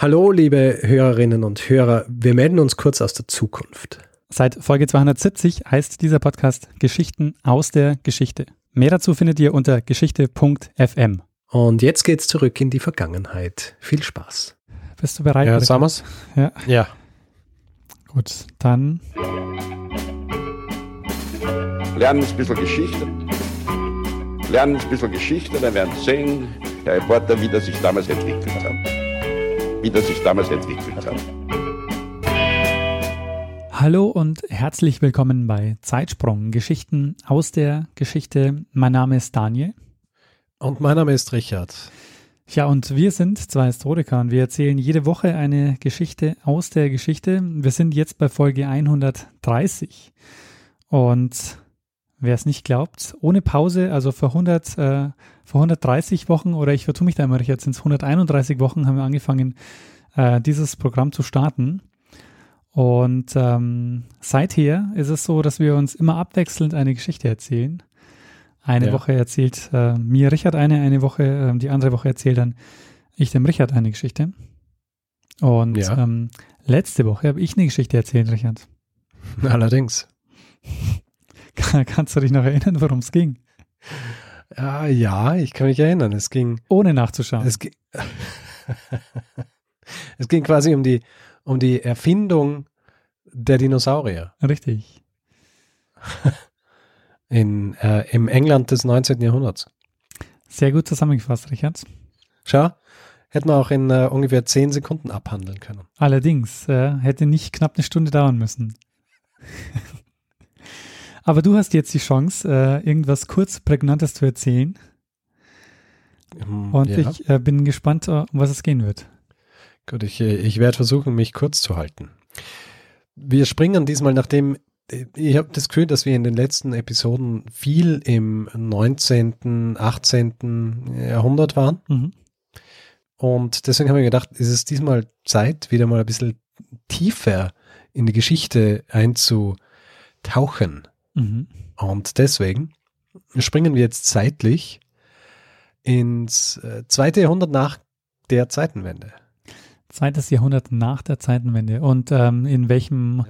Hallo, liebe Hörerinnen und Hörer. Wir melden uns kurz aus der Zukunft. Seit Folge 270 heißt dieser Podcast Geschichten aus der Geschichte. Mehr dazu findet ihr unter geschichte.fm. Und jetzt geht's zurück in die Vergangenheit. Viel Spaß. Bist du bereit? Ja, wir's? Ja. Ja. Gut, dann lernen ein bisschen Geschichte. Lernen ein bisschen Geschichte, dann werden Sie sehen, Herr Reporter, wie das sich damals entwickelt hat. Wie das sich damals entwickelt hat. Hallo und herzlich willkommen bei Zeitsprung, Geschichten aus der Geschichte. Mein Name ist Daniel. Und mein Name ist Richard. Ja, und wir sind zwei Historiker und wir erzählen jede Woche eine Geschichte aus der Geschichte. Wir sind jetzt bei Folge 130. Und wer es nicht glaubt, ohne Pause, also vor 100, äh, vor 130 Wochen oder ich vertue mich da immer, jetzt sind es 131 Wochen, haben wir angefangen, äh, dieses Programm zu starten. Und ähm, seither ist es so, dass wir uns immer abwechselnd eine Geschichte erzählen. Eine Ja. Woche erzählt äh, mir Richard eine, eine Woche, ähm, die andere Woche erzählt dann ich dem Richard eine Geschichte. Und Ja. ähm, letzte Woche habe ich eine Geschichte erzählt, Richard. Allerdings. Kannst du dich noch erinnern, worum es ging? Ja, ja, ich kann mich erinnern. Es ging, Ohne nachzuschauen. es ging, es ging quasi um die, um die Erfindung der Dinosaurier Richtig. in, äh, im England des 19. Jahrhunderts. Sehr gut zusammengefasst, Richard. Schau, hätten wir auch in äh, ungefähr 10 Sekunden abhandeln können. Allerdings äh, hätte nicht knapp eine Stunde dauern müssen. Aber du hast jetzt die Chance, äh, irgendwas kurz Prägnantes zu erzählen. Hm, Und ja. ich äh, bin gespannt, äh, um was es gehen wird. Gut, ich, ich werde versuchen, mich kurz zu halten. Wir springen diesmal, nachdem ich habe das Gefühl, dass wir in den letzten Episoden viel im 19., 18. Jahrhundert waren. Mhm. Und deswegen habe ich gedacht, ist es diesmal Zeit, wieder mal ein bisschen tiefer in die Geschichte einzutauchen. Mhm. Und deswegen springen wir jetzt zeitlich ins äh, zweite Jahrhundert nach der Zeitenwende. Zweites Jahrhundert nach der Zeitenwende. Und ähm, in welchem,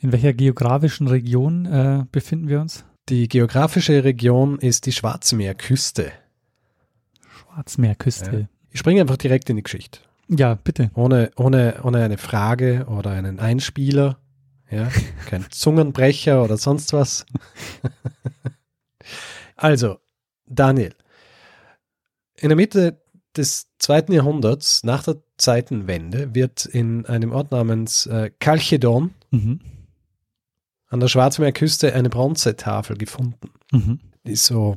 in welcher geografischen Region äh, befinden wir uns? Die geografische Region ist die Schwarzmeerküste. Schwarzmeerküste. Ich springe einfach direkt in die Geschichte. Ja, bitte. Ohne, ohne, ohne eine Frage oder einen Einspieler. Ja, kein Zungenbrecher oder sonst was. also, Daniel. In der Mitte des zweiten Jahrhunderts, nach der Zeitenwende, wird in einem Ort namens äh, Kalchedon Mhm. an der Schwarzmeerküste eine Bronzetafel gefunden. Mhm. Die ist so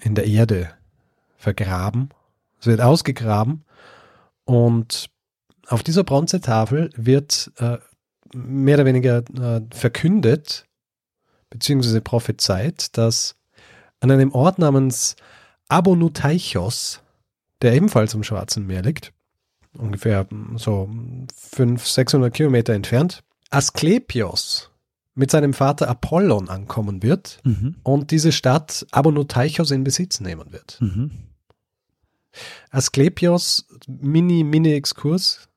in der Erde vergraben. Es wird ausgegraben und auf dieser Bronzetafel wird äh, mehr oder weniger äh, verkündet beziehungsweise prophezeit, dass an einem Ort namens Abonutaichos, der ebenfalls am Schwarzen Meer liegt, ungefähr mm, so 500, 600 Kilometer entfernt, Asklepios mit seinem Vater Apollon ankommen wird Mhm. und diese Stadt Abonoteichos in Besitz nehmen wird. Mhm. Asklepios, Mini, Mini-Exkurs.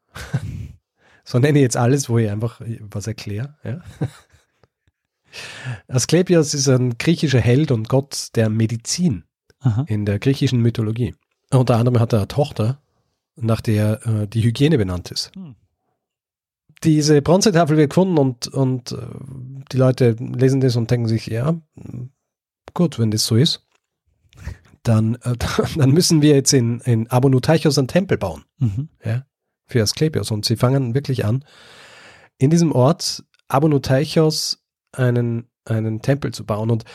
So nenne ich jetzt alles, wo ich einfach was erkläre. Ja. Asklepios ist ein griechischer Held und Gott der Medizin Aha. in der griechischen Mythologie. Unter anderem hat er eine Tochter, nach der äh, die Hygiene benannt ist. Hm. Diese Bronzetafel wird gefunden und, und äh, die Leute lesen das und denken sich, ja, gut, wenn das so ist, dann, äh, dann müssen wir jetzt in, in Abonutaichos einen Tempel bauen Mhm. ja, für Asklepios. Und sie fangen wirklich an, in diesem Ort Abonutaichos einen, einen Tempel zu bauen. Und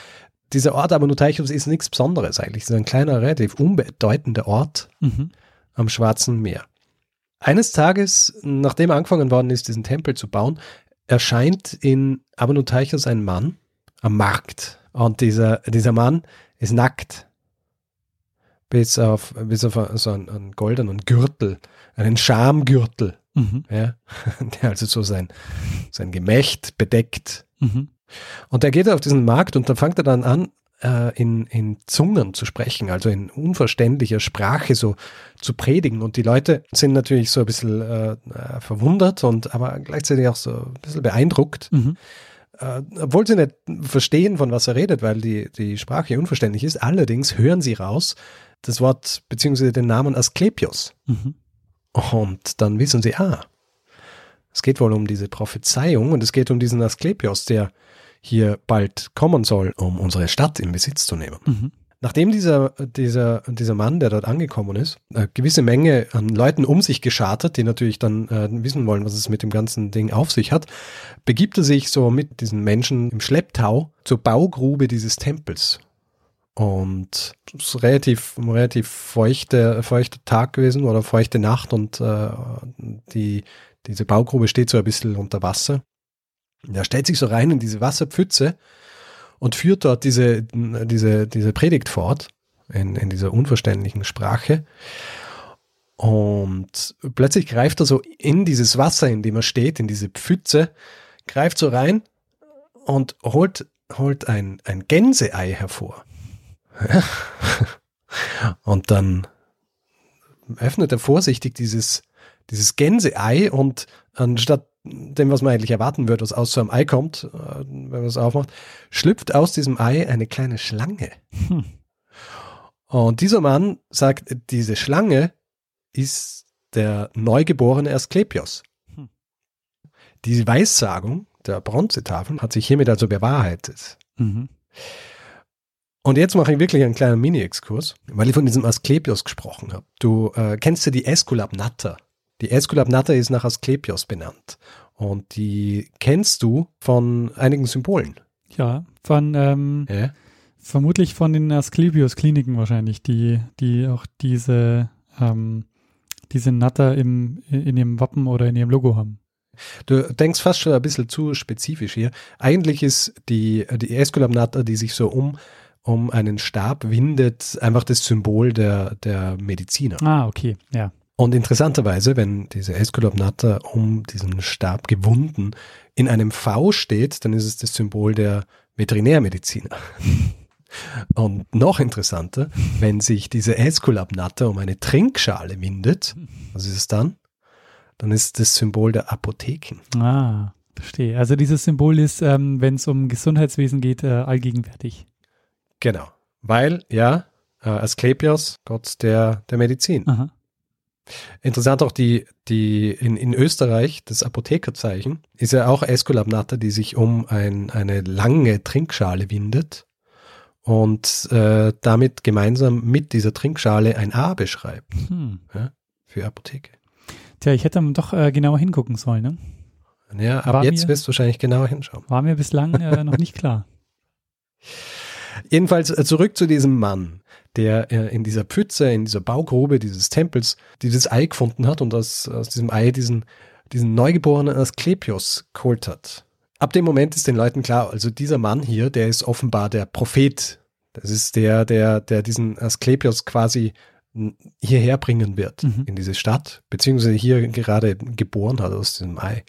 dieser Ort Abonutaichos ist nichts Besonderes eigentlich. Es ist ein kleiner, relativ unbedeutender Ort Mhm. am Schwarzen Meer. Eines Tages, nachdem angefangen worden ist, diesen Tempel zu bauen, erscheint in Abonutaichos ein Mann am Markt. Und dieser, dieser Mann ist nackt. Bis auf, bis auf so einen, einen goldenen Gürtel, einen Schamgürtel, Mhm. ja, der also so sein, sein Gemächt bedeckt. Mhm. Und er geht auf diesen Markt und da fängt er dann an, äh, in, in Zungen zu sprechen, also in unverständlicher Sprache so zu predigen. Und die Leute sind natürlich so ein bisschen äh, äh verwundert und aber gleichzeitig auch so ein bisschen beeindruckt. Mhm. Äh, obwohl sie nicht verstehen, von was er redet, weil die, die Sprache unverständlich ist. Allerdings hören sie raus das Wort beziehungsweise den Namen Asklepios. Mhm. Und dann wissen sie, ah, es geht wohl um diese Prophezeiung und es geht um diesen Asklepios, der hier bald kommen soll, um unsere Stadt in Besitz zu nehmen. Mhm. Nachdem dieser, dieser, dieser Mann, der dort angekommen ist, eine gewisse Menge an Leuten um sich geschartet, die natürlich dann äh, wissen wollen, was es mit dem ganzen Ding auf sich hat, begibt er sich so mit diesen Menschen im Schlepptau zur Baugrube dieses Tempels. Und es ist relativ, relativ feuchte, feuchter Tag gewesen oder feuchte Nacht und äh, die, diese Baugrube steht so ein bisschen unter Wasser. Er stellt sich so rein in diese Wasserpfütze und führt dort diese, diese, diese Predigt fort in, in dieser unverständlichen Sprache. Und plötzlich greift er so in dieses Wasser, in dem er steht, in diese Pfütze, greift so rein und holt, holt ein, ein Gänseei hervor. Und dann öffnet er vorsichtig dieses, dieses Gänseei und anstatt dem, was man eigentlich erwarten würde, was aus so einem Ei kommt, äh, wenn man es aufmacht, schlüpft aus diesem Ei eine kleine Schlange. Hm. Und dieser Mann sagt, diese Schlange ist der neugeborene Asklepios. Hm. Die Weissagung der Bronzetafeln hat sich hiermit also bewahrheitet. Mhm. Und jetzt mache ich wirklich einen kleinen Mini-Exkurs, weil ich von diesem Asklepios gesprochen habe. Du äh, kennst ja die Esculap Natter. Die Esculap Natter ist nach Asklepios benannt. Und die kennst du von einigen Symbolen. Ja, von ähm, ja? vermutlich von den Asklepios-Kliniken wahrscheinlich, die, die auch diese, ähm, diese Natter im, in ihrem Wappen oder in ihrem Logo haben. Du denkst fast schon ein bisschen zu spezifisch hier. Eigentlich ist die, die Esculap Natter, die sich so um um einen Stab windet, einfach das Symbol der, der Mediziner. Ah, okay, ja. Und interessanterweise, wenn diese Esculapnata um diesen Stab gewunden in einem V steht, dann ist es das Symbol der Veterinärmediziner. Und noch interessanter, wenn sich diese Esculapnata um eine Trinkschale windet, was ist es dann? Dann ist das Symbol der Apotheken. Ah, verstehe. Also dieses Symbol ist, ähm, wenn es um Gesundheitswesen geht, äh, allgegenwärtig. Genau. Weil, ja, äh, Asklepios, Gott der, der Medizin. Aha. Interessant auch die, die in, in Österreich, das Apothekerzeichen, ist ja auch Esculapnata, die sich um ein, eine lange Trinkschale windet und äh, damit gemeinsam mit dieser Trinkschale ein A beschreibt. Hm. Ja, für Apotheke. Tja, ich hätte doch äh, genauer hingucken sollen, ne? Ja, ab war jetzt mir, wirst du wahrscheinlich genauer hinschauen. War mir bislang äh, noch nicht klar. Jedenfalls äh, zurück zu diesem Mann, der äh, in dieser Pfütze, in dieser Baugrube dieses Tempels dieses Ei gefunden hat und aus, aus diesem Ei diesen, diesen Neugeborenen Asklepios geholt hat. Ab dem Moment ist den Leuten klar, also dieser Mann hier, der ist offenbar der Prophet. Das ist der, der, der diesen Asklepios quasi hierher bringen wird mhm. in diese Stadt, beziehungsweise hier gerade geboren hat aus diesem Ei.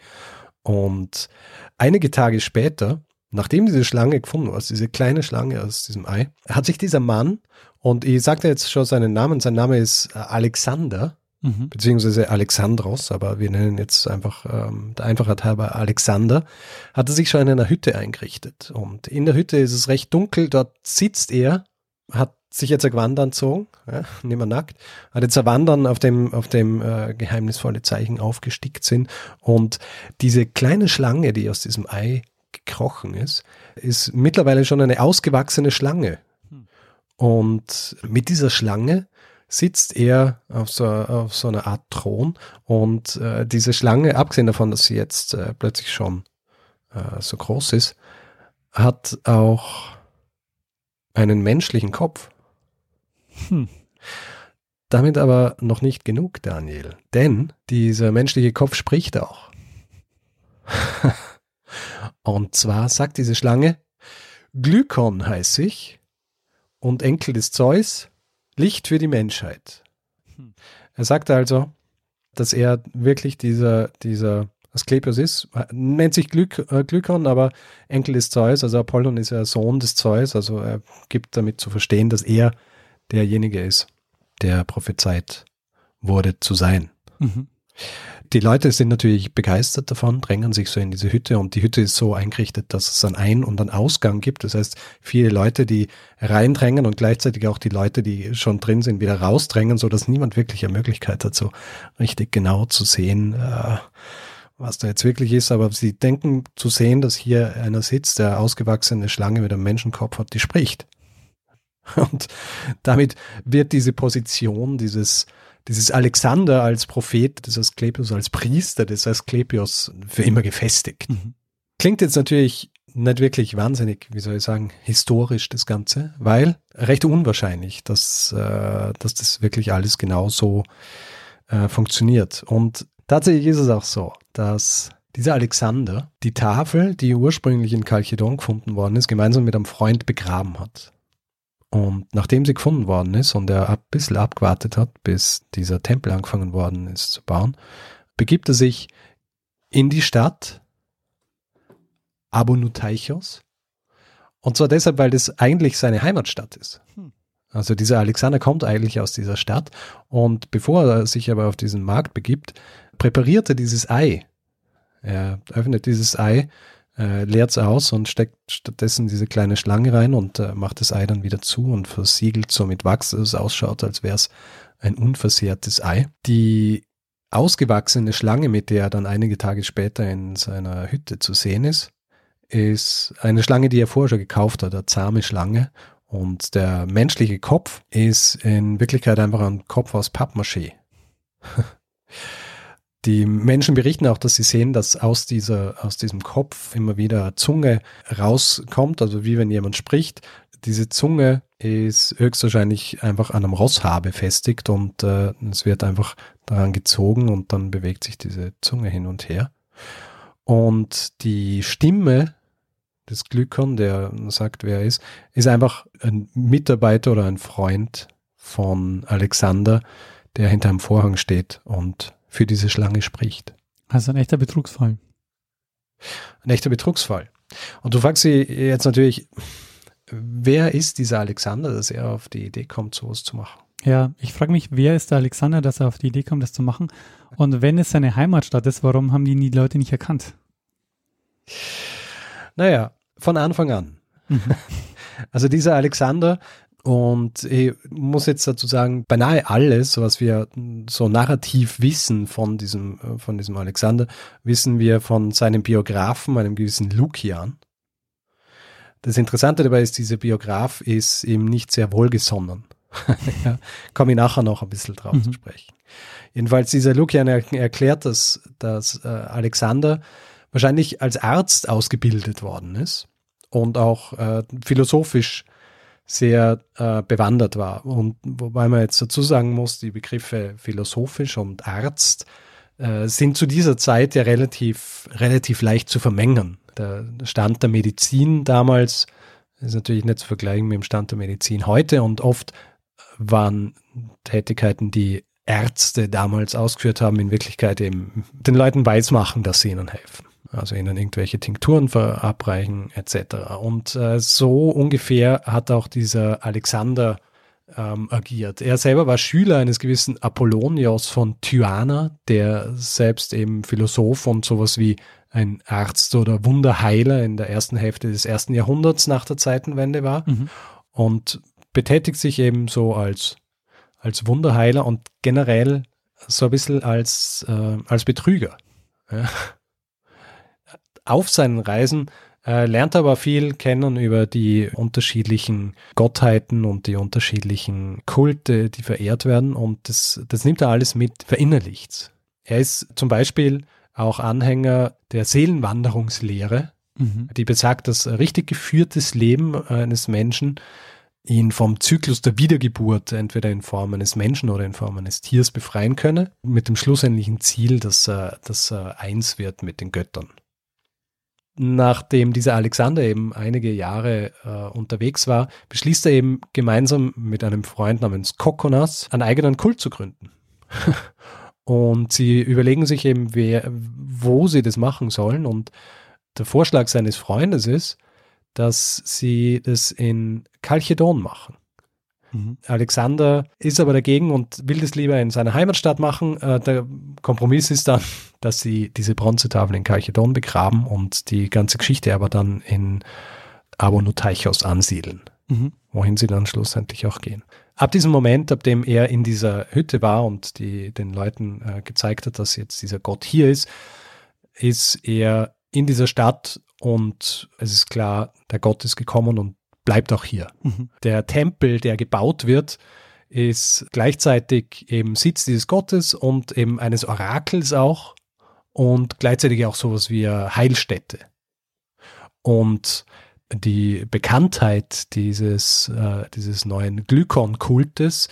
Und einige Tage später Nachdem diese Schlange gefunden war, diese kleine Schlange aus diesem Ei, hat sich dieser Mann, und ich sagte jetzt schon seinen Namen, sein Name ist äh, Alexander, mhm. beziehungsweise Alexandros, aber wir nennen jetzt einfach ähm, der Einfachheit halber Alexander, hat er sich schon in einer Hütte eingerichtet. Und in der Hütte ist es recht dunkel, dort sitzt er, hat sich jetzt ein Gewand anzogen, ja, nicht mehr nackt, hat jetzt ein Wandern, auf dem, auf dem äh, geheimnisvolle Zeichen aufgestickt sind. Und diese kleine Schlange, die aus diesem Ei gekrochen ist, ist mittlerweile schon eine ausgewachsene Schlange. Und mit dieser Schlange sitzt er auf so, auf so einer Art Thron und äh, diese Schlange, abgesehen davon, dass sie jetzt äh, plötzlich schon äh, so groß ist, hat auch einen menschlichen Kopf. Hm. Damit aber noch nicht genug, Daniel, denn dieser menschliche Kopf spricht auch. Und zwar sagt diese Schlange, Glykon heiße ich und Enkel des Zeus, Licht für die Menschheit. Hm. Er sagt also, dass er wirklich dieser, dieser Asklepios ist, nennt sich Glück, äh, Glykon, aber Enkel des Zeus, also Apollon ist ja Sohn des Zeus, also er gibt damit zu verstehen, dass er derjenige ist, der prophezeit wurde zu sein. Mhm. Die Leute sind natürlich begeistert davon, drängen sich so in diese Hütte und die Hütte ist so eingerichtet, dass es einen Ein- und einen Ausgang gibt. Das heißt, viele Leute, die reindrängen und gleichzeitig auch die Leute, die schon drin sind, wieder rausdrängen, so dass niemand wirklich eine Möglichkeit hat, so richtig genau zu sehen, äh, was da jetzt wirklich ist. Aber sie denken zu sehen, dass hier einer sitzt, der ausgewachsene Schlange mit einem Menschenkopf hat, die spricht. Und damit wird diese Position dieses dieses Alexander als Prophet des Asklepios, als Priester des Asklepios für immer gefestigt. Mhm. Klingt jetzt natürlich nicht wirklich wahnsinnig, wie soll ich sagen, historisch das Ganze, weil recht unwahrscheinlich, dass, äh, dass das wirklich alles genau so äh, funktioniert. Und tatsächlich ist es auch so, dass dieser Alexander die Tafel, die ursprünglich in Chalkedon gefunden worden ist, gemeinsam mit einem Freund begraben hat. Und nachdem sie gefunden worden ist und er ein bisschen abgewartet hat, bis dieser Tempel angefangen worden ist zu bauen, begibt er sich in die Stadt Abonutaichos. Und zwar deshalb, weil das eigentlich seine Heimatstadt ist. Hm. Also dieser Alexander kommt eigentlich aus dieser Stadt und bevor er sich aber auf diesen Markt begibt, präpariert er dieses Ei. Er öffnet dieses Ei äh, leert es aus und steckt stattdessen diese kleine Schlange rein und äh, macht das Ei dann wieder zu und versiegelt so mit Wachs, dass es ausschaut, als wäre es ein unversehrtes Ei. Die ausgewachsene Schlange, mit der er dann einige Tage später in seiner Hütte zu sehen ist, ist eine Schlange, die er vorher schon gekauft hat, eine zahme Schlange. Und der menschliche Kopf ist in Wirklichkeit einfach ein Kopf aus Pappmaché. Die Menschen berichten auch, dass sie sehen, dass aus dieser, aus diesem Kopf immer wieder Zunge rauskommt, also wie wenn jemand spricht. Diese Zunge ist höchstwahrscheinlich einfach an einem Rosshaar befestigt und äh, es wird einfach daran gezogen und dann bewegt sich diese Zunge hin und her. Und die Stimme des Glykon, der sagt, wer er ist, ist einfach ein Mitarbeiter oder ein Freund von Alexander, der hinter einem Vorhang steht und für diese Schlange spricht. Also ein echter Betrugsfall. Ein echter Betrugsfall. Und du fragst sie jetzt natürlich, wer ist dieser Alexander, dass er auf die Idee kommt, sowas zu machen? Ja, ich frage mich, wer ist der Alexander, dass er auf die Idee kommt, das zu machen? Und wenn es seine Heimatstadt ist, warum haben die, die Leute nicht erkannt? Naja, von Anfang an. Mhm. Also dieser Alexander und ich muss jetzt dazu sagen, beinahe alles, was wir so narrativ wissen von diesem, äh, von diesem Alexander, wissen wir von seinem Biografen, einem gewissen Lukian. Das Interessante dabei ist, dieser Biograf ist ihm nicht sehr wohlgesonnen. ja, Komme ich nachher noch ein bisschen drauf mhm. zu sprechen. Jedenfalls, dieser Lukian er erklärt, dass, dass äh, Alexander wahrscheinlich als Arzt ausgebildet worden ist und auch äh, philosophisch sehr äh, bewandert war. Und wobei man jetzt dazu sagen muss, die Begriffe philosophisch und Arzt äh, sind zu dieser Zeit ja relativ, relativ leicht zu vermengen. Der Stand der Medizin damals ist natürlich nicht zu vergleichen mit dem Stand der Medizin heute und oft waren Tätigkeiten, die Ärzte damals ausgeführt haben, in Wirklichkeit eben den Leuten weismachen, dass sie ihnen helfen also ihnen irgendwelche Tinkturen verabreichen etc. Und äh, so ungefähr hat auch dieser Alexander ähm, agiert. Er selber war Schüler eines gewissen Apollonios von Tyana, der selbst eben Philosoph und sowas wie ein Arzt oder Wunderheiler in der ersten Hälfte des ersten Jahrhunderts nach der Zeitenwende war mhm. und betätigt sich eben so als, als Wunderheiler und generell so ein bisschen als, äh, als Betrüger. Ja auf seinen Reisen äh, lernt aber viel kennen über die unterschiedlichen Gottheiten und die unterschiedlichen Kulte, die verehrt werden. Und das, das nimmt er alles mit, verinnerlicht. Er ist zum Beispiel auch Anhänger der Seelenwanderungslehre, mhm. die besagt, dass richtig geführtes Leben eines Menschen ihn vom Zyklus der Wiedergeburt entweder in Form eines Menschen oder in Form eines Tiers befreien könne, mit dem schlussendlichen Ziel, dass er, dass er eins wird mit den Göttern nachdem dieser Alexander eben einige Jahre äh, unterwegs war, beschließt er eben gemeinsam mit einem Freund namens Kokonas einen eigenen Kult zu gründen. Und sie überlegen sich eben, wer, wo sie das machen sollen. Und der Vorschlag seines Freundes ist, dass sie das in Chalchedon machen. Mhm. Alexander ist aber dagegen und will das lieber in seiner Heimatstadt machen. Äh, der Kompromiss ist dann, dass sie diese Bronzetafel in Chalchedon begraben und die ganze Geschichte aber dann in Abonoteichos ansiedeln, mhm. wohin sie dann schlussendlich auch gehen. Ab diesem Moment, ab dem er in dieser Hütte war und die, den Leuten äh, gezeigt hat, dass jetzt dieser Gott hier ist, ist er in dieser Stadt und es ist klar, der Gott ist gekommen und bleibt auch hier. Mhm. Der Tempel, der gebaut wird, ist gleichzeitig eben Sitz dieses Gottes und eben eines Orakels auch und gleichzeitig auch sowas wie Heilstätte. Und die Bekanntheit dieses, äh, dieses neuen Glykon-Kultes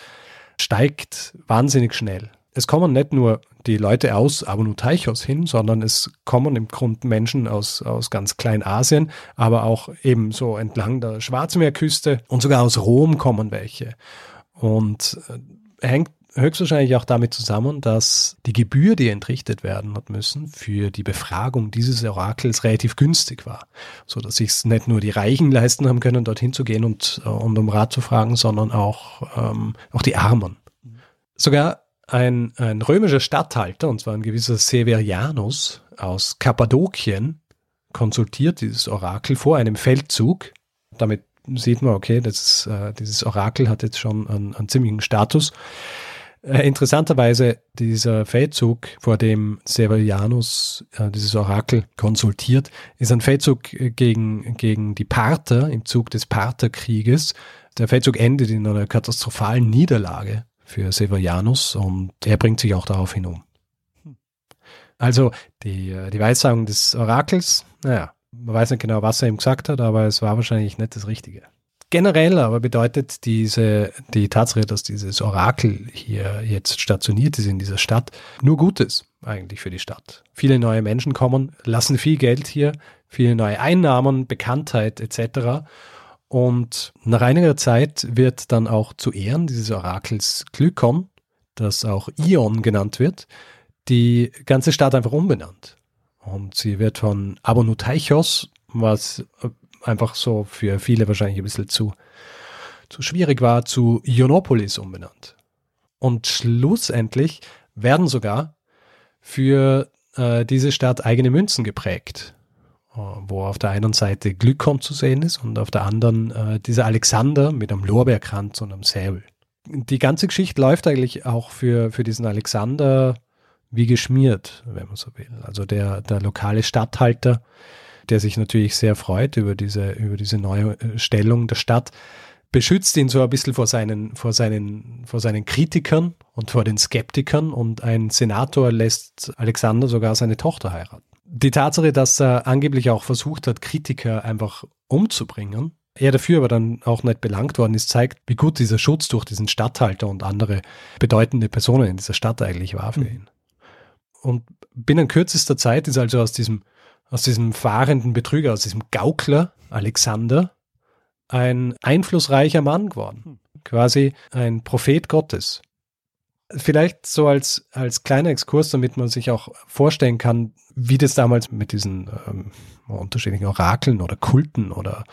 steigt wahnsinnig schnell. Es kommen nicht nur die Leute aus Abonutaichos hin, sondern es kommen im Grunde Menschen aus, aus ganz Kleinasien, aber auch eben so entlang der Schwarzmeerküste und sogar aus Rom kommen welche. Und äh, hängt höchstwahrscheinlich auch damit zusammen, dass die Gebühr, die entrichtet werden hat müssen, für die Befragung dieses Orakels relativ günstig war, so dass sich es nicht nur die Reichen leisten haben können, dorthin zu gehen und, äh, und um Rat zu fragen, sondern auch, ähm, auch die Armen. Sogar ein, ein römischer Statthalter, und zwar ein gewisser Severianus aus Kappadokien, konsultiert dieses Orakel vor einem Feldzug. Damit sieht man, okay, das, äh, dieses Orakel hat jetzt schon einen, einen ziemlichen Status. Äh, interessanterweise, dieser Feldzug, vor dem Severianus äh, dieses Orakel konsultiert, ist ein Feldzug äh, gegen, gegen die Parther im Zug des Partherkrieges. Der Feldzug endet in einer katastrophalen Niederlage für Severianus und er bringt sich auch daraufhin um. Also die, äh, die Weissagung des Orakels, naja, man weiß nicht genau, was er ihm gesagt hat, aber es war wahrscheinlich nicht das Richtige. Generell aber bedeutet diese, die Tatsache, dass dieses Orakel hier jetzt stationiert ist in dieser Stadt, nur Gutes eigentlich für die Stadt. Viele neue Menschen kommen, lassen viel Geld hier, viele neue Einnahmen, Bekanntheit etc. Und nach einiger Zeit wird dann auch zu Ehren dieses Orakels Glykon, das auch Ion genannt wird, die ganze Stadt einfach umbenannt. Und sie wird von Abonutaichos, was einfach so für viele wahrscheinlich ein bisschen zu, zu schwierig war, zu Ionopolis umbenannt. Und schlussendlich werden sogar für äh, diese Stadt eigene Münzen geprägt. Äh, wo auf der einen Seite Glykon zu sehen ist und auf der anderen äh, dieser Alexander mit einem Lorbeerkranz und einem Säbel. Die ganze Geschichte läuft eigentlich auch für, für diesen Alexander wie geschmiert, wenn man so will. Also der, der lokale Statthalter, der sich natürlich sehr freut über diese, über diese neue äh, Stellung der Stadt, beschützt ihn so ein bisschen vor seinen, vor seinen, vor seinen Kritikern und vor den Skeptikern und ein Senator lässt Alexander sogar seine Tochter heiraten die Tatsache, dass er angeblich auch versucht hat, Kritiker einfach umzubringen, er dafür aber dann auch nicht belangt worden ist, zeigt, wie gut dieser Schutz durch diesen Stadthalter und andere bedeutende Personen in dieser Stadt eigentlich war für mhm. ihn. Und binnen kürzester Zeit ist also aus diesem, aus diesem fahrenden Betrüger, aus diesem Gaukler Alexander ein einflussreicher Mann geworden. Mhm. Quasi ein Prophet Gottes. Vielleicht so als, als kleiner Exkurs, damit man sich auch vorstellen kann, wie das damals mit diesen ähm, unterschiedlichen Orakeln oder Kulten oder,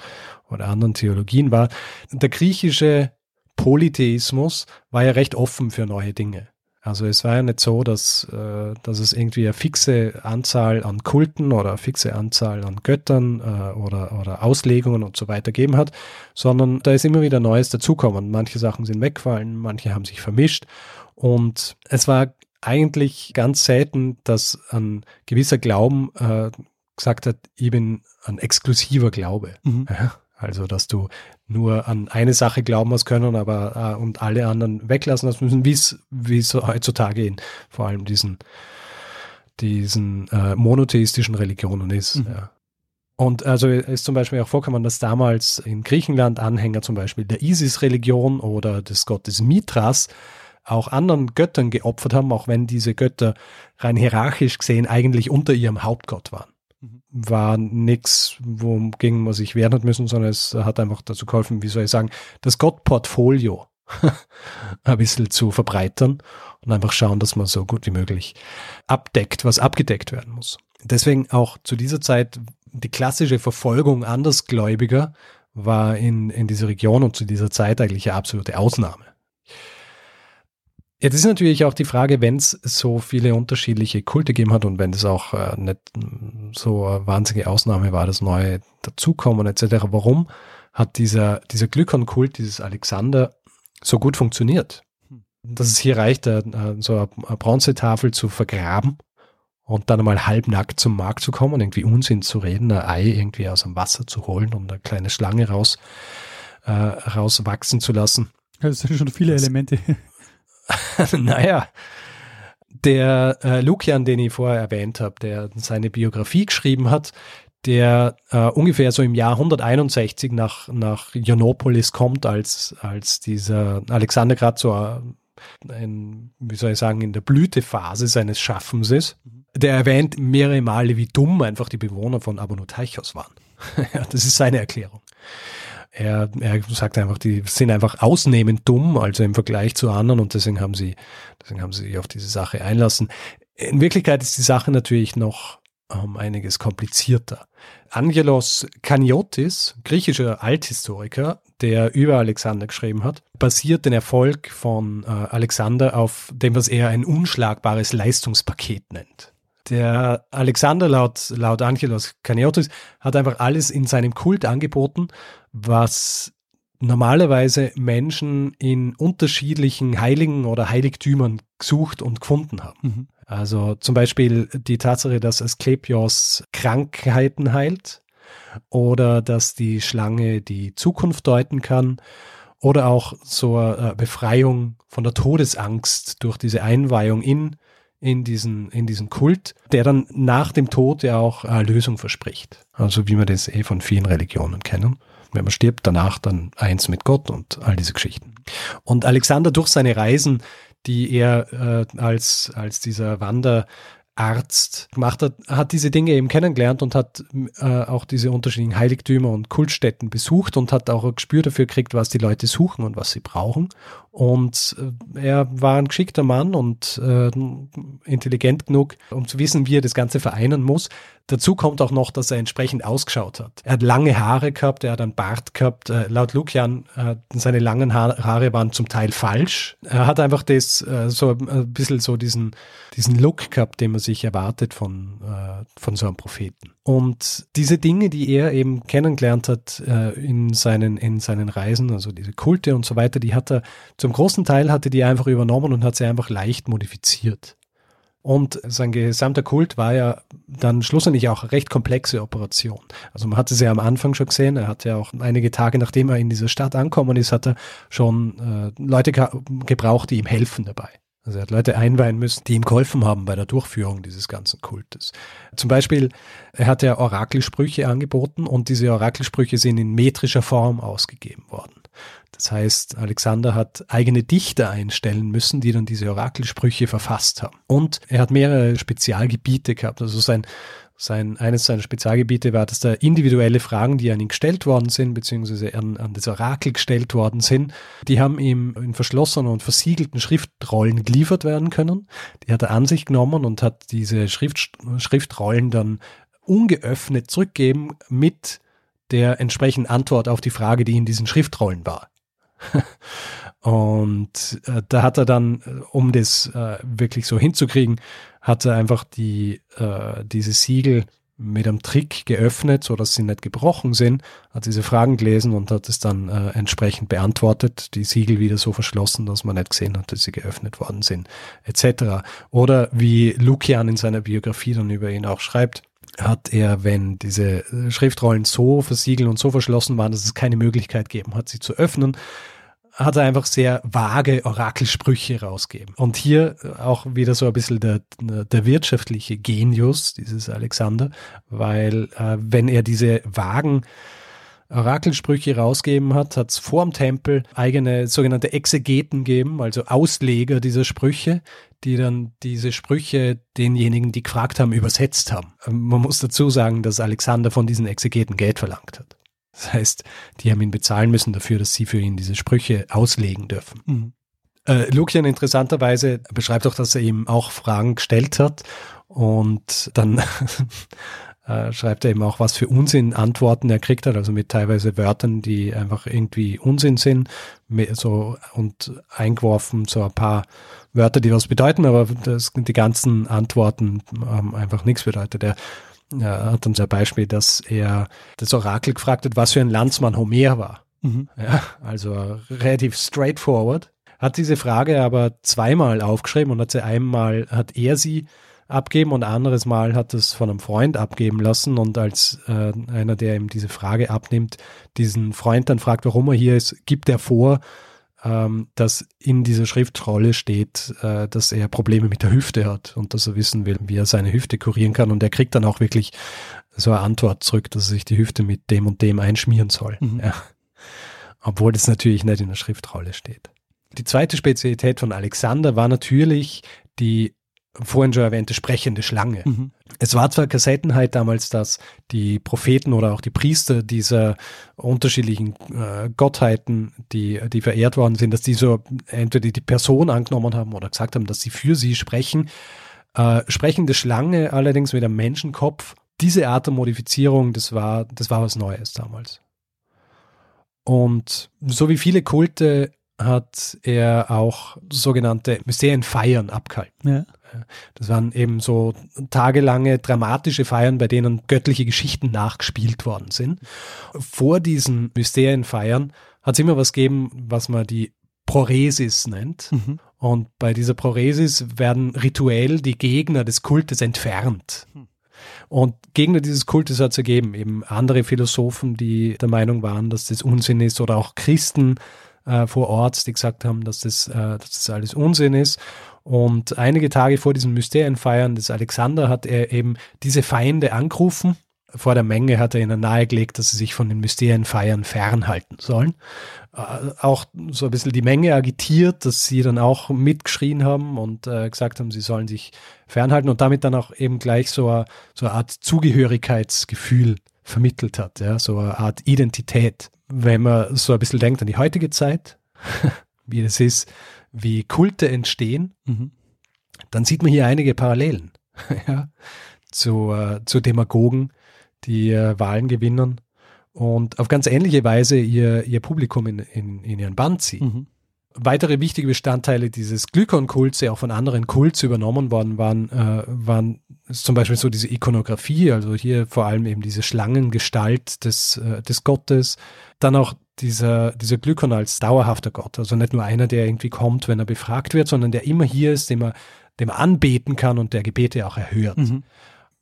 oder anderen Theologien war. Der griechische Polytheismus war ja recht offen für neue Dinge. Also es war ja nicht so, dass, äh, dass es irgendwie eine fixe Anzahl an Kulten oder eine fixe Anzahl an Göttern äh, oder, oder Auslegungen und so weiter gegeben hat, sondern da ist immer wieder Neues dazukommen. Manche Sachen sind weggefallen, manche haben sich vermischt und es war eigentlich ganz selten, dass ein gewisser Glauben äh, gesagt hat, ich bin ein exklusiver Glaube. Mhm. Ja, also, dass du nur an eine Sache glauben hast können, aber äh, und alle anderen weglassen hast müssen, wie es heutzutage in vor allem diesen diesen äh, monotheistischen Religionen ist. Mhm. Ja. Und also ist zum Beispiel auch vorgekommen, dass damals in Griechenland Anhänger zum Beispiel der Isis-Religion oder des Gottes Mithras auch anderen Göttern geopfert haben, auch wenn diese Götter rein hierarchisch gesehen eigentlich unter ihrem Hauptgott waren. Mhm. War nichts, wogegen man sich wehren hat müssen, sondern es hat einfach dazu geholfen, wie soll ich sagen, das Gottportfolio ein bisschen zu verbreitern und einfach schauen, dass man so gut wie möglich abdeckt, was abgedeckt werden muss. Deswegen auch zu dieser Zeit die klassische Verfolgung Andersgläubiger war in, in dieser Region und zu dieser Zeit eigentlich eine absolute Ausnahme. Jetzt ist natürlich auch die Frage, wenn es so viele unterschiedliche Kulte gegeben hat und wenn es auch äh, nicht so eine wahnsinnige Ausnahme war, dass neue dazukommen etc., warum hat dieser, dieser Glykon-Kult, dieses Alexander, so gut funktioniert? Dass es hier reicht, äh, so eine Bronzetafel zu vergraben und dann einmal halbnackt zum Markt zu kommen, irgendwie Unsinn zu reden, ein Ei irgendwie aus dem Wasser zu holen und eine kleine Schlange raus, äh, rauswachsen zu lassen. Das sind schon viele Elemente. naja, der äh, Lukian, den ich vorher erwähnt habe, der seine Biografie geschrieben hat, der äh, ungefähr so im Jahr 161 nach, nach Ionopolis kommt, als, als dieser Alexander gerade so ein, wie soll ich sagen, in der Blütephase seines Schaffens ist. Der erwähnt mehrere Male, wie dumm einfach die Bewohner von Abonoteichos waren. das ist seine Erklärung. Er, er sagt einfach, die sind einfach ausnehmend dumm, also im Vergleich zu anderen und deswegen haben sie, deswegen haben sie sich auf diese Sache einlassen. In Wirklichkeit ist die Sache natürlich noch um einiges komplizierter. Angelos Kaniotis, griechischer Althistoriker, der über Alexander geschrieben hat, basiert den Erfolg von äh, Alexander auf dem, was er ein unschlagbares Leistungspaket nennt. Der Alexander laut, laut Angelos Kaniotis hat einfach alles in seinem Kult angeboten, was normalerweise Menschen in unterschiedlichen Heiligen oder Heiligtümern gesucht und gefunden haben. Mhm. Also zum Beispiel die Tatsache, dass Asklepios Krankheiten heilt oder dass die Schlange die Zukunft deuten kann oder auch so eine Befreiung von der Todesangst durch diese Einweihung in, in, diesen, in diesen Kult, der dann nach dem Tod ja auch Erlösung verspricht. Also wie wir das eh von vielen Religionen kennen. Wenn man stirbt, danach dann eins mit Gott und all diese Geschichten. Und Alexander durch seine Reisen die er äh, als, als dieser Wanderarzt gemacht hat, hat diese Dinge eben kennengelernt und hat äh, auch diese unterschiedlichen Heiligtümer und Kultstätten besucht und hat auch ein Gespür dafür gekriegt, was die Leute suchen und was sie brauchen. Und äh, er war ein geschickter Mann und äh, intelligent genug, um zu wissen, wie er das Ganze vereinen muss. Dazu kommt auch noch, dass er entsprechend ausgeschaut hat. Er hat lange Haare gehabt, er hat einen Bart gehabt. Äh, laut Lukian, äh, seine langen ha Haare waren zum Teil falsch. Er hat einfach das, äh, so ein bisschen so diesen, diesen Look gehabt, den man sich erwartet von, äh, von so einem Propheten. Und diese Dinge, die er eben kennengelernt hat äh, in, seinen, in seinen Reisen, also diese Kulte und so weiter, die hat er zum großen Teil hatte die einfach übernommen und hat sie einfach leicht modifiziert. Und sein gesamter Kult war ja dann schlussendlich auch recht komplexe Operation. Also man hatte es ja am Anfang schon gesehen, er hat ja auch einige Tage nachdem er in diese Stadt ankommen ist, hat er schon äh, Leute gebraucht, die ihm helfen dabei. Also er hat Leute einweihen müssen, die ihm geholfen haben bei der Durchführung dieses ganzen Kultes. Zum Beispiel, er hat ja Orakelsprüche angeboten und diese Orakelsprüche sind in metrischer Form ausgegeben worden. Das heißt, Alexander hat eigene Dichter einstellen müssen, die dann diese Orakelsprüche verfasst haben. Und er hat mehrere Spezialgebiete gehabt. Also sein, sein, eines seiner Spezialgebiete war, dass da individuelle Fragen, die an ihn gestellt worden sind, beziehungsweise an, an das Orakel gestellt worden sind, die haben ihm in verschlossenen und versiegelten Schriftrollen geliefert werden können. Die hat er an sich genommen und hat diese Schrift, Schriftrollen dann ungeöffnet zurückgeben mit der entsprechenden Antwort auf die Frage, die in diesen Schriftrollen war. und äh, da hat er dann, äh, um das äh, wirklich so hinzukriegen, hat er einfach die, äh, diese Siegel mit einem Trick geöffnet, so dass sie nicht gebrochen sind, hat diese Fragen gelesen und hat es dann äh, entsprechend beantwortet, die Siegel wieder so verschlossen, dass man nicht gesehen hat, dass sie geöffnet worden sind, etc. Oder wie Lukian in seiner Biografie dann über ihn auch schreibt, hat er, wenn diese äh, Schriftrollen so versiegelt und so verschlossen waren, dass es keine Möglichkeit gegeben hat, sie zu öffnen, hat er einfach sehr vage Orakelsprüche rausgeben. Und hier äh, auch wieder so ein bisschen der, der wirtschaftliche Genius dieses Alexander, weil äh, wenn er diese vagen Orakelsprüche rausgeben hat, hat es vor dem Tempel eigene sogenannte Exegeten gegeben, also Ausleger dieser Sprüche, die dann diese Sprüche denjenigen, die gefragt haben, übersetzt haben. Ähm, man muss dazu sagen, dass Alexander von diesen Exegeten Geld verlangt hat. Das heißt, die haben ihn bezahlen müssen dafür, dass sie für ihn diese Sprüche auslegen dürfen. Mhm. Äh, Lukian interessanterweise beschreibt auch, dass er ihm auch Fragen gestellt hat und dann äh, schreibt er eben auch, was für Unsinn Antworten er kriegt hat, also mit teilweise Wörtern, die einfach irgendwie Unsinn sind, so und eingeworfen so ein paar Wörter, die was bedeuten, aber das, die ganzen Antworten haben einfach nichts bedeutet. Er, er hat so ein Beispiel, dass er das Orakel gefragt hat, was für ein Landsmann Homer war. Mhm. Ja, also relativ straightforward. Hat diese Frage aber zweimal aufgeschrieben und hat sie einmal, hat er sie abgeben und ein anderes Mal hat es von einem Freund abgeben lassen und als äh, einer, der ihm diese Frage abnimmt, diesen Freund dann fragt, warum er hier ist, gibt er vor, ähm, dass in dieser Schriftrolle steht, äh, dass er Probleme mit der Hüfte hat und dass er wissen will, wie er seine Hüfte kurieren kann und er kriegt dann auch wirklich so eine Antwort zurück, dass er sich die Hüfte mit dem und dem einschmieren soll. Mhm. Ja. Obwohl das natürlich nicht in der Schriftrolle steht. Die zweite Spezialität von Alexander war natürlich die vorhin schon erwähnte sprechende Schlange. Mhm. Es war zwar keine Seltenheit damals, dass die Propheten oder auch die Priester dieser unterschiedlichen äh, Gottheiten, die, die verehrt worden sind, dass die so entweder die Person angenommen haben oder gesagt haben, dass sie für sie sprechen. Äh, sprechende Schlange allerdings mit einem Menschenkopf, diese Art der Modifizierung, das war, das war was Neues damals. Und so wie viele Kulte hat er auch sogenannte Mysterienfeiern abgehalten. Ja. Das waren eben so tagelange dramatische Feiern, bei denen göttliche Geschichten nachgespielt worden sind. Vor diesen Mysterienfeiern hat es immer was gegeben, was man die Proresis nennt. Mhm. Und bei dieser Proresis werden rituell die Gegner des Kultes entfernt. Und Gegner dieses Kultes hat es ergeben, eben andere Philosophen, die der Meinung waren, dass das Unsinn ist, oder auch Christen äh, vor Ort, die gesagt haben, dass das, äh, dass das alles Unsinn ist. Und einige Tage vor diesem Mysterienfeiern des Alexander hat er eben diese Feinde angerufen. Vor der Menge hat er ihnen nahegelegt, dass sie sich von den Mysterienfeiern fernhalten sollen. Äh, auch so ein bisschen die Menge agitiert, dass sie dann auch mitgeschrien haben und äh, gesagt haben, sie sollen sich fernhalten und damit dann auch eben gleich so, a, so eine Art Zugehörigkeitsgefühl vermittelt hat, ja, so eine Art Identität. Wenn man so ein bisschen denkt an die heutige Zeit, wie das ist, wie Kulte entstehen, mhm. dann sieht man hier einige Parallelen ja, zu, äh, zu Demagogen, die äh, Wahlen gewinnen und auf ganz ähnliche Weise ihr, ihr Publikum in, in, in ihren Band ziehen. Mhm. Weitere wichtige Bestandteile dieses Glykon-Kults, die auch von anderen Kults übernommen worden waren, äh, waren zum Beispiel so diese Ikonografie, also hier vor allem eben diese Schlangengestalt des, äh, des Gottes, dann auch dieser, dieser Glykon als dauerhafter Gott. Also nicht nur einer, der irgendwie kommt, wenn er befragt wird, sondern der immer hier ist, dem er, dem er anbeten kann und der Gebete auch erhört. Mhm.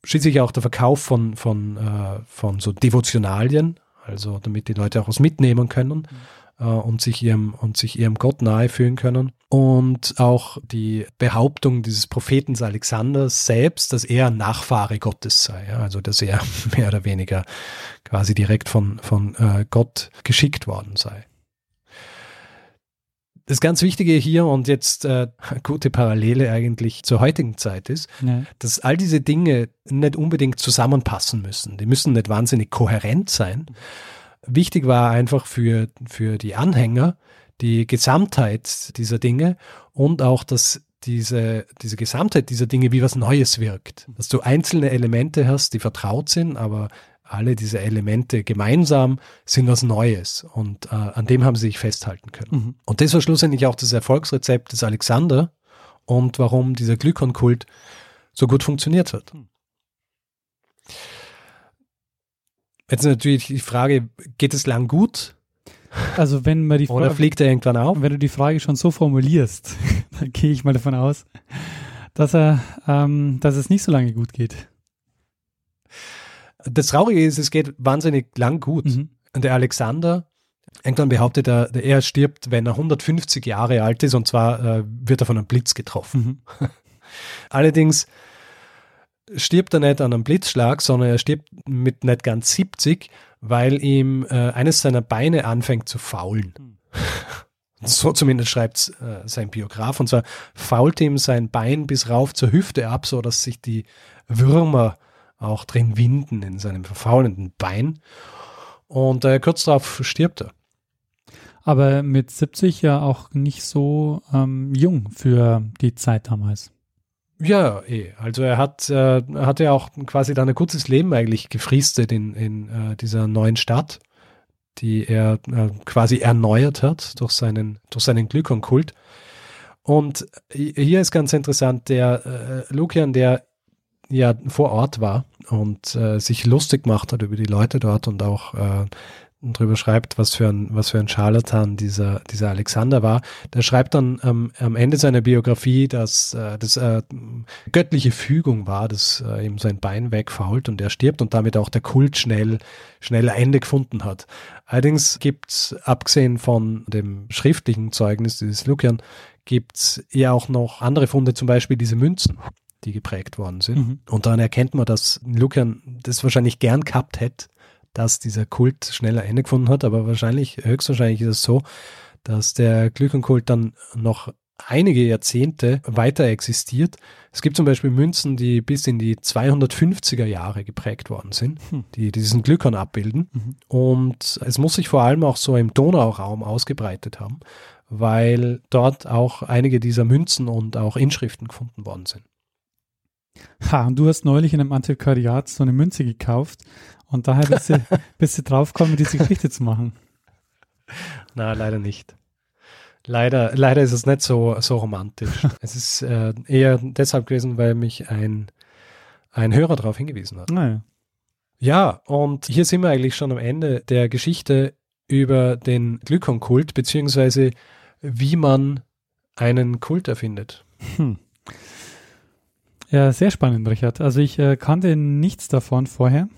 Schließlich auch der Verkauf von, von, äh, von so Devotionalien, also damit die Leute auch was mitnehmen können. Mhm äh, und, sich ihrem, und sich ihrem Gott nahe fühlen können. Und auch die Behauptung dieses Propheten Alexanders selbst, dass er Nachfahre Gottes sei, ja, also dass er mehr oder weniger quasi direkt von, von äh, Gott geschickt worden sei. Das ganz Wichtige hier und jetzt äh, gute Parallele eigentlich zur heutigen Zeit ist, ja. dass all diese Dinge nicht unbedingt zusammenpassen müssen. Die müssen nicht wahnsinnig kohärent sein, wichtig war einfach für, für die Anhänger die Gesamtheit dieser Dinge und auch, dass diese, diese Gesamtheit dieser Dinge wie was Neues wirkt. Dass du einzelne Elemente hast, die vertraut sind, aber alle diese Elemente gemeinsam sind was Neues und äh, an dem haben sie sich festhalten können. Mhm. Und das war schlussendlich auch das Erfolgsrezept des Alexander und warum dieser Glykonkult so gut funktioniert hat. Mhm. Jetzt ist natürlich die Frage, geht es lang gut? Also wenn man die Frage, Oder fliegt er irgendwann auf? Wenn du die Frage schon so formulierst, dann gehe ich mal davon aus, dass er, ähm, dass es nicht so lange gut geht. Das Traurige ist, es geht wahnsinnig lang gut. Mhm. Und der Alexander, irgendwann behauptet er, er stirbt, wenn er 150 Jahre alt ist, und zwar äh, wird er von einem Blitz getroffen. Mhm. Allerdings stirbt er nicht an einem Blitzschlag, sondern er stirbt mit nicht ganz 70, weil ihm äh, eines seiner Beine anfängt zu faulen. Hm. So zumindest schreibt äh, sein Biograf. Und zwar fault ihm sein Bein bis rauf zur Hüfte ab, so dass sich die Würmer auch drin winden in seinem verfaulenden Bein. Und äh, kurz darauf stirbt er. Aber mit 70 ja auch nicht so ähm, jung für die Zeit damals. Ja, eh. Also er hat, äh, hat ja auch quasi dann ein kurzes Leben eigentlich gefriestet in, in äh, dieser neuen Stadt, die er äh, quasi erneuert hat durch seinen, durch seinen Glykonkult. Und hier ist ganz interessant, der äh, Lukian, der ja vor Ort war und äh, sich lustig gemacht hat über die Leute dort und auch äh, drüber schreibt, was für ein, was für ein Scharlatan dieser, dieser Alexander war. Der schreibt dann ähm, am Ende seiner Biografie, dass äh, das äh, göttliche Fügung war, dass äh, ihm sein Bein wegfault und er stirbt und damit auch der Kult schnell, schnell Ende gefunden hat. Allerdings gibt's abgesehen von dem schriftlichen Zeugnis dieses Lukian, gibt's ja auch noch andere Funde, zum Beispiel diese Münzen die geprägt worden sind. Mhm. Und daran erkennt man, dass Lukian das wahrscheinlich gern gehabt hätte, dass dieser Kult schneller Ende gefunden hat, aber wahrscheinlich, höchstwahrscheinlich ist es so, dass der Glückenkult dann noch einige Jahrzehnte weiter existiert. Es gibt zum Beispiel Münzen, die bis in die 250er Jahre geprägt worden sind, hm. die diesen Glückern abbilden. Mhm. Und es muss sich vor allem auch so im Donauraum ausgebreitet haben, weil dort auch einige dieser Münzen und auch Inschriften gefunden worden sind. Ha, und du hast neulich in einem Antiquariat so eine Münze gekauft und daher bist du, bist du draufgekommen, diese Geschichte zu machen. Na, leider nicht. Leider, leider ist es nicht so, so romantisch. es ist äh, eher deshalb gewesen, weil mich ein, ein Hörer darauf hingewiesen hat. Naja. Ja, und hier sind wir eigentlich schon am Ende der Geschichte über den Glykon-Kult, beziehungsweise wie man einen Kult erfindet. Hm. Ja, sehr spannend, Richard. Also ich äh, kannte nichts davon vorher.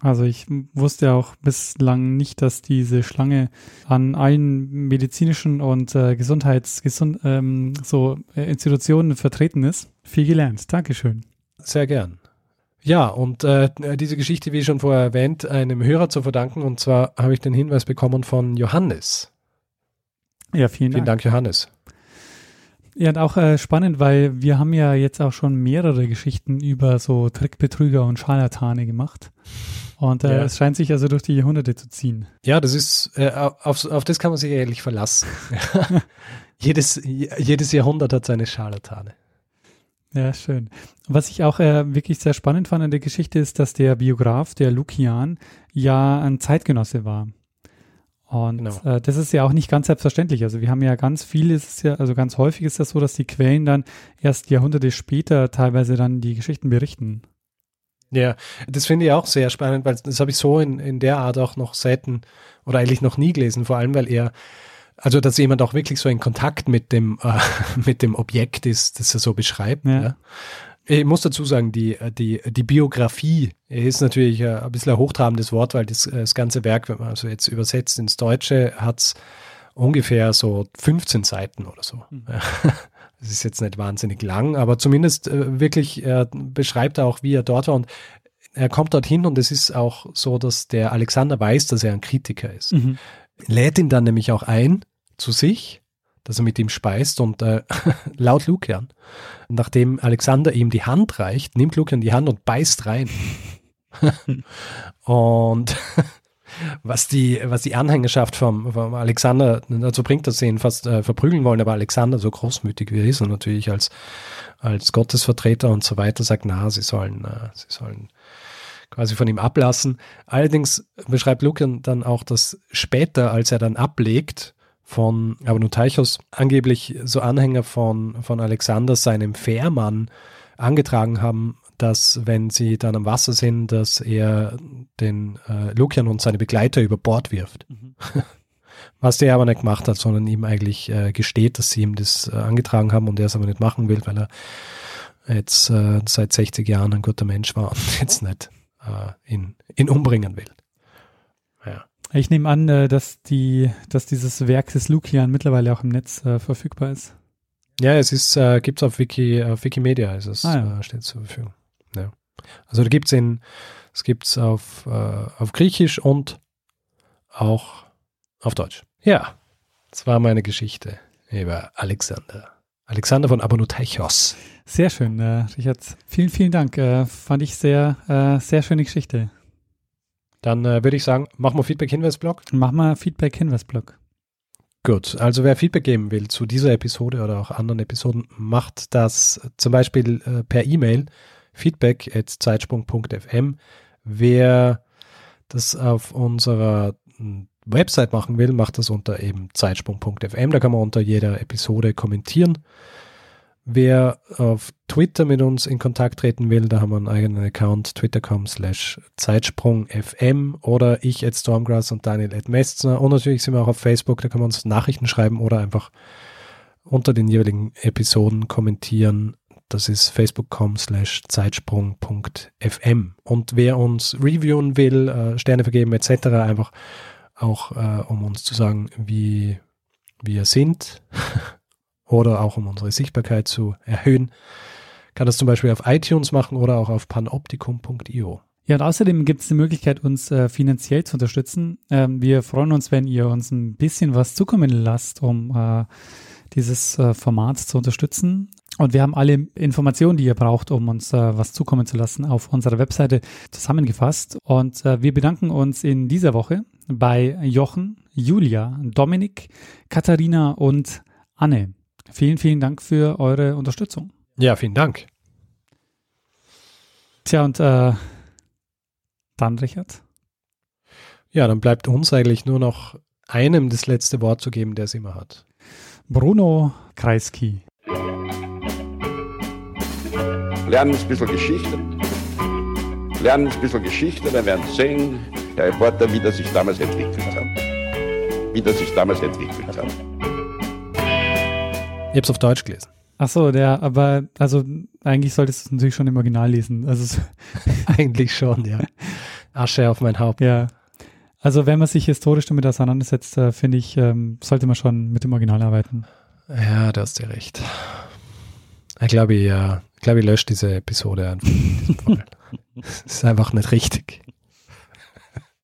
Also ich wusste auch bislang nicht, dass diese Schlange an allen medizinischen und äh, Gesundheits gesund, ähm, so äh, Institutionen vertreten ist. Viel gelernt. Dankeschön. Sehr gern. Ja, und äh, diese Geschichte, wie schon vorher erwähnt, einem Hörer zu verdanken. Und zwar habe ich den Hinweis bekommen von Johannes. Ja, vielen Dank. Vielen Dank, Johannes. Ja, und auch äh, spannend, weil wir haben ja jetzt auch schon mehrere Geschichten über so Trickbetrüger und Scharlatane gemacht. Und äh, ja. es scheint sich also durch die Jahrhunderte zu ziehen. Ja, das ist, äh, auf, auf das kann man sich ehrlich verlassen. jedes, jedes Jahrhundert hat seine Scharlatane. Ja, schön. Was ich auch äh, wirklich sehr spannend fand an der Geschichte ist, dass der Biograf, der Lukian, ja ein Zeitgenosse war. Und genau. äh, das ist ja auch nicht ganz selbstverständlich. Also wir haben ja ganz viel, ist ja, also ganz häufig ist das so, dass die Quellen dann erst Jahrhunderte später teilweise dann die Geschichten berichten. Ja, das finde ich auch sehr spannend, weil das habe ich so in, in der Art auch noch selten oder eigentlich noch nie gelesen, vor allem weil er, also dass jemand auch wirklich so in Kontakt mit dem, äh, mit dem Objekt ist, das er so beschreibt. Ja. ja. Ich muss dazu sagen, die, die, die Biografie ist natürlich ein bisschen ein hochtrabendes Wort, weil das, das ganze Werk, wenn man also jetzt übersetzt ins Deutsche, hat es ungefähr so 15 Seiten oder so. Mhm. Das ist jetzt nicht wahnsinnig lang, aber zumindest äh, wirklich er beschreibt er auch, wie er dort war. Und er kommt dorthin und es ist auch so, dass der Alexander weiß, dass er ein Kritiker ist. Mhm. Lädt ihn dann nämlich auch ein zu sich dass er mit ihm speist und äh, laut Lukian, nachdem Alexander ihm die Hand reicht, nimmt Lukian die Hand und beißt rein. und was die, was die Anhängerschaft vom, vom Alexander dazu bringt, dass sie ihn fast äh, verprügeln wollen, aber Alexander, so großmütig wie er ist und natürlich als, als Gottesvertreter und so weiter, sagt, na, sie sollen, äh, sie sollen quasi von ihm ablassen. Allerdings beschreibt Lukian dann auch, dass später, als er dann ablegt, von Abanutaichos angeblich so Anhänger von, von Alexander seinem Fährmann angetragen haben, dass wenn sie dann am Wasser sind, dass er den äh, Lukian und seine Begleiter über Bord wirft. Mhm. Was der aber nicht gemacht hat, sondern ihm eigentlich äh, gesteht, dass sie ihm das äh, angetragen haben und er es aber nicht machen will, weil er jetzt äh, seit 60 Jahren ein guter Mensch war und jetzt nicht äh, ihn, ihn umbringen will. Ja. Ich nehme an, äh, dass die, dass dieses Werk des Lukian mittlerweile auch im Netz äh, verfügbar ist. Ja, es ist, äh, gibt es auf Wiki, auf Wikimedia, ist es, ah, ja. äh, steht zur Verfügung. Ja. Also da gibt's in, es gibt's auf, äh, auf Griechisch und auch auf Deutsch. Ja, das war meine Geschichte über Alexander. Alexander von Abonoteichos. Sehr schön, äh, Richard. Vielen, vielen Dank. Äh, fand ich sehr, äh, sehr schöne Geschichte. Dann äh, würde ich sagen, machen wir Feedback-Hinweis-Blog. Machen wir Feedback-Hinweis-Blog. Gut, also wer Feedback geben will zu dieser Episode oder auch anderen Episoden, macht das zum Beispiel äh, per E-Mail feedback.zeitsprung.fm. Wer das auf unserer hm, Website machen will, macht das unter eben zeitsprung.fm. Da kann man unter jeder Episode kommentieren. Wer auf Twitter mit uns in Kontakt treten will, da haben wir einen eigenen Account, twitter.com slash zeitsprungfm oder ich at Stormgrass und Daniel at Mestner. Und natürlich sind wir auch auf Facebook, da kann man uns Nachrichten schreiben oder einfach unter den jeweiligen Episoden kommentieren. Das ist facebook.com slash zeitsprung.fm. Und wer uns reviewen will, äh, Sterne vergeben etc., einfach auch äh, um uns zu sagen, wie wir sind oder auch um unsere Sichtbarkeit zu erhöhen, kann das zum Beispiel auf iTunes machen oder auch auf panoptikum.io. Ja, und außerdem gibt es die Möglichkeit, uns äh, finanziell zu unterstützen. Ähm, wir freuen uns, wenn ihr uns ein bisschen was zukommen lasst, um äh, dieses äh, Format zu unterstützen. Und wir haben alle Informationen, die ihr braucht, um uns äh, was zukommen zu lassen, auf unserer Webseite zusammengefasst. Und äh, wir bedanken uns in dieser Woche bei Jochen, Julia, Dominik, Katharina und Anne. Vielen, vielen Dank für eure Unterstützung. Ja, vielen Dank. Tja, und äh, dann, Richard? Ja, dann bleibt uns eigentlich nur noch einem das letzte Wort zu geben, der es immer hat. Bruno Kreisky. Lernen ein bisschen Geschichte. Lernen ein bisschen Geschichte, dann werden Sie sehen, der Reporter, wie das sich damals entwickelt hat. Wie das sich damals entwickelt hat. Ich habe es auf Deutsch gelesen. Ach so, der, aber also eigentlich solltest du es natürlich schon im Original lesen. Also eigentlich schon, ja. Asche auf mein Haupt. Ja. Also wenn man sich historisch damit auseinandersetzt, äh, finde ich, ähm, sollte man schon mit dem Original arbeiten. Ja, da hast du recht. Ich glaube, ja, ich glaube, ich lösche diese Episode einfach. das ist einfach nicht richtig.